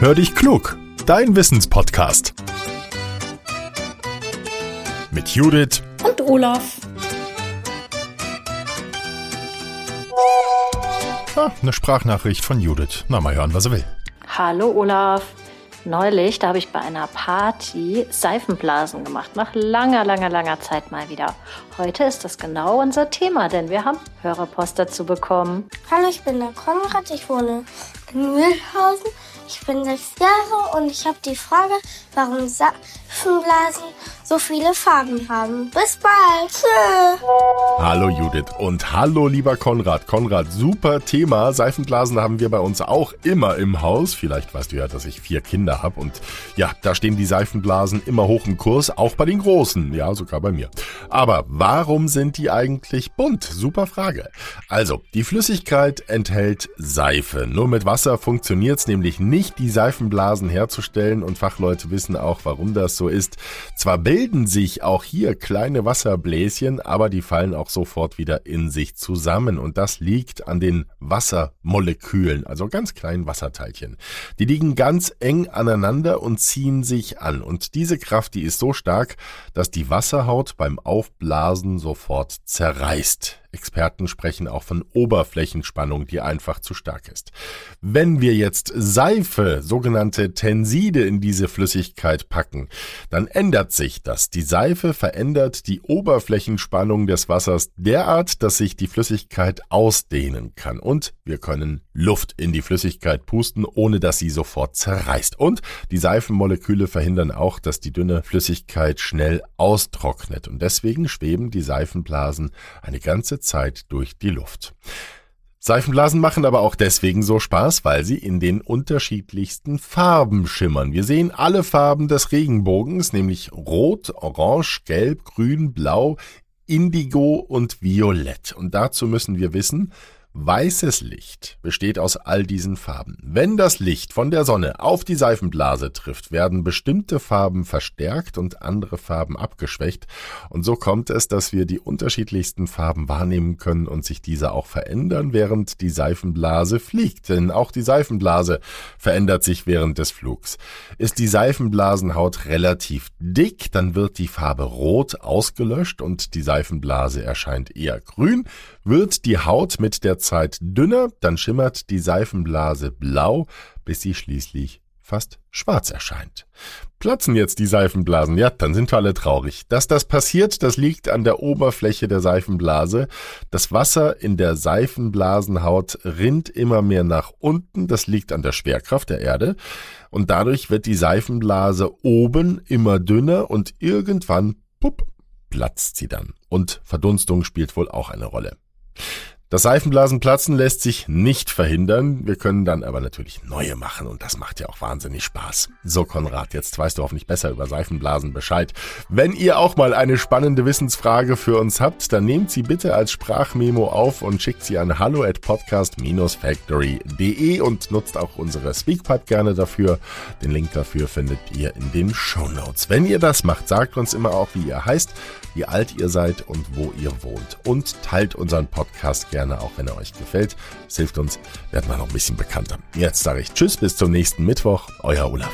Hör dich klug, dein Wissenspodcast. Mit Judith und Olaf. Ah, eine Sprachnachricht von Judith. Na, mal hören, was er will. Hallo Olaf. Neulich, da habe ich bei einer Party Seifenblasen gemacht. Nach langer, langer, langer Zeit mal wieder. Heute ist das genau unser Thema, denn wir haben Hörerpost dazu bekommen. Hallo, ich bin der Konrad. Ich wohne in Mühlhausen. Ich bin sechs Jahre und ich habe die Frage, warum Seifenblasen so viele Farben haben. Bis bald. Tschö. Hallo Judith und hallo lieber Konrad. Konrad, super Thema. Seifenblasen haben wir bei uns auch immer im Haus. Vielleicht weißt du ja, dass ich vier Kinder habe und ja, da stehen die Seifenblasen immer hoch im Kurs, auch bei den Großen. Ja, sogar bei mir. Aber warum sind die eigentlich bunt? Super Frage. Also, die Flüssigkeit enthält Seife. Nur mit Wasser funktioniert es nämlich nicht, die Seifenblasen herzustellen und Fachleute wissen auch, warum das so ist. Zwar bilden bilden sich auch hier kleine Wasserbläschen, aber die fallen auch sofort wieder in sich zusammen. Und das liegt an den Wassermolekülen, also ganz kleinen Wasserteilchen. Die liegen ganz eng aneinander und ziehen sich an. Und diese Kraft, die ist so stark, dass die Wasserhaut beim Aufblasen sofort zerreißt. Experten sprechen auch von Oberflächenspannung, die einfach zu stark ist. Wenn wir jetzt Seife, sogenannte Tenside, in diese Flüssigkeit packen, dann ändert sich das. Die Seife verändert die Oberflächenspannung des Wassers derart, dass sich die Flüssigkeit ausdehnen kann und wir können Luft in die Flüssigkeit pusten, ohne dass sie sofort zerreißt. Und die Seifenmoleküle verhindern auch, dass die dünne Flüssigkeit schnell austrocknet. Und deswegen schweben die Seifenblasen eine Zeit durch die Luft. Seifenblasen machen aber auch deswegen so Spaß, weil sie in den unterschiedlichsten Farben schimmern. Wir sehen alle Farben des Regenbogens, nämlich Rot, Orange, Gelb, Grün, Blau, Indigo und Violett. Und dazu müssen wir wissen, Weißes Licht besteht aus all diesen Farben. Wenn das Licht von der Sonne auf die Seifenblase trifft, werden bestimmte Farben verstärkt und andere Farben abgeschwächt. Und so kommt es, dass wir die unterschiedlichsten Farben wahrnehmen können und sich diese auch verändern, während die Seifenblase fliegt. Denn auch die Seifenblase verändert sich während des Flugs. Ist die Seifenblasenhaut relativ dick, dann wird die Farbe rot ausgelöscht und die Seifenblase erscheint eher grün. Wird die Haut mit der Zeit dünner, dann schimmert die Seifenblase blau, bis sie schließlich fast schwarz erscheint. Platzen jetzt die Seifenblasen, ja, dann sind wir alle traurig. Dass das passiert, das liegt an der Oberfläche der Seifenblase. Das Wasser in der Seifenblasenhaut rinnt immer mehr nach unten, das liegt an der Schwerkraft der Erde. Und dadurch wird die Seifenblase oben immer dünner und irgendwann, pupp, platzt sie dann. Und Verdunstung spielt wohl auch eine Rolle. Das Seifenblasenplatzen lässt sich nicht verhindern. Wir können dann aber natürlich neue machen und das macht ja auch wahnsinnig Spaß. So, Konrad, jetzt weißt du hoffentlich besser über Seifenblasen Bescheid. Wenn ihr auch mal eine spannende Wissensfrage für uns habt, dann nehmt sie bitte als Sprachmemo auf und schickt sie an hallo at podcast-factory.de und nutzt auch unsere Speakpipe gerne dafür. Den Link dafür findet ihr in den Show Notes. Wenn ihr das macht, sagt uns immer auch, wie ihr heißt, wie alt ihr seid und wo ihr wohnt. Und teilt unseren Podcast gerne gerne, auch wenn er euch gefällt. Es hilft uns, werden wir noch ein bisschen bekannter. Jetzt sage ich Tschüss, bis zum nächsten Mittwoch. Euer Olaf.